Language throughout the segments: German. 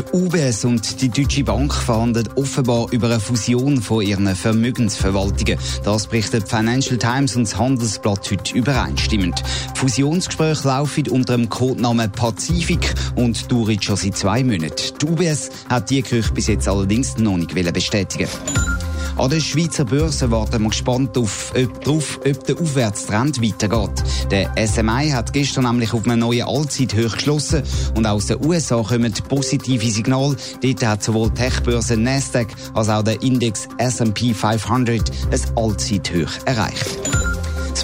Die UBS und die Deutsche Bank verhandeln offenbar über eine Fusion von ihren Vermögensverwaltungen. Das berichtet Financial Times und das Handelsblatt heute übereinstimmend. Die Fusionsgespräche laufen unter dem Codenamen Pazifik und dauern schon seit zwei Monaten. Die UBS hat die Gerüchte bis jetzt allerdings noch nicht bestätigen an der Schweizer Börse warten wir gespannt auf, ob, drauf, ob der Aufwärtstrend weitergeht. Der SMI hat gestern nämlich auf einem neuen Allzeithoch geschlossen und aus den USA kommen positive Signale. Dort hat sowohl die Techbörse Nasdaq als auch der Index S&P 500 ein Allzeithoch erreicht.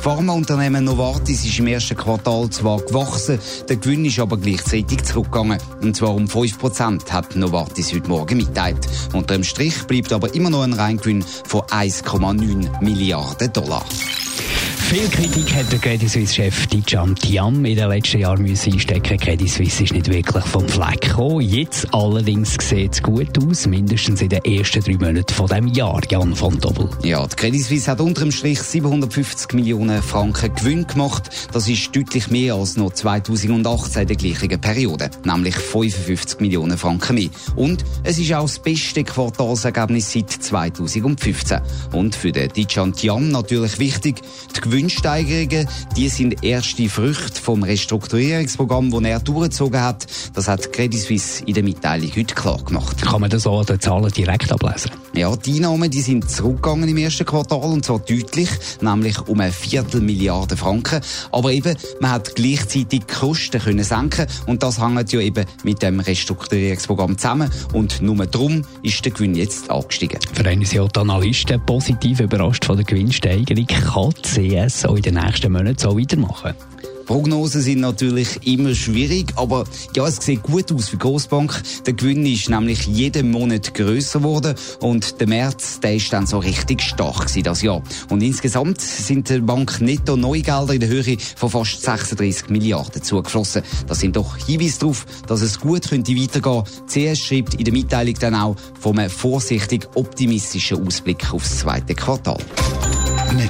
Pharmaunternehmen Novartis ist im ersten Quartal zwar gewachsen, der Gewinn ist aber gleichzeitig zurückgegangen. Und zwar um 5% hat Novartis heute Morgen mitteilt. Unter dem Strich bleibt aber immer noch ein Reingewinn von 1,9 Milliarden Dollar. Viel Kritik hat der Credit Suisse-Chef Dijan Tiam in den letzten Jahren müssen einstecken. Credit Suisse ist nicht wirklich vom Fleck gekommen. Jetzt allerdings sieht es gut aus, mindestens in den ersten drei Monaten von dem Jahr, Jan von Dobbel. Ja, die Credit Suisse hat unter dem Strich 750 Millionen Franken Gewinn gemacht. Das ist deutlich mehr als noch 2018 in der gleichen Periode, nämlich 55 Millionen Franken mehr. Und es ist auch das beste Quartalsergebnis seit 2015. Und für den Dijan Tiam natürlich wichtig, die Gewinnsteigerungen, die sind erste Früchte vom Restrukturierungsprogramm, das er durchgezogen hat. Das hat Credit Suisse in der Mitteilung heute klar gemacht. Kann man das auch an den Zahlen direkt ablesen? Ja, die Einnahmen die sind zurückgegangen im ersten Quartal und zwar deutlich, nämlich um eine Viertelmilliarde Franken. Aber eben, man hat gleichzeitig die Kosten können senken und das hängt ja eben mit dem Restrukturierungsprogramm zusammen und nur darum ist der Gewinn jetzt angestiegen. Für einen sind die Analysten positiv überrascht von der Gewinnsteigerung. Kann die CS auch in den nächsten Monaten so weitermachen? Prognosen sind natürlich immer schwierig, aber ja, es sieht gut aus für Großbank. Der Gewinn ist nämlich jeden Monat größer geworden und der März, der ist dann so richtig stark gewesen, das Jahr. Und insgesamt sind der Bank netto Neugelder in der Höhe von fast 36 Milliarden zugeflossen. Das sind doch Hinweise darauf, dass es gut könnte weitergehen. CS schreibt in der Mitteilung dann auch von einem vorsichtig optimistischen Ausblick aufs zweite Quartal.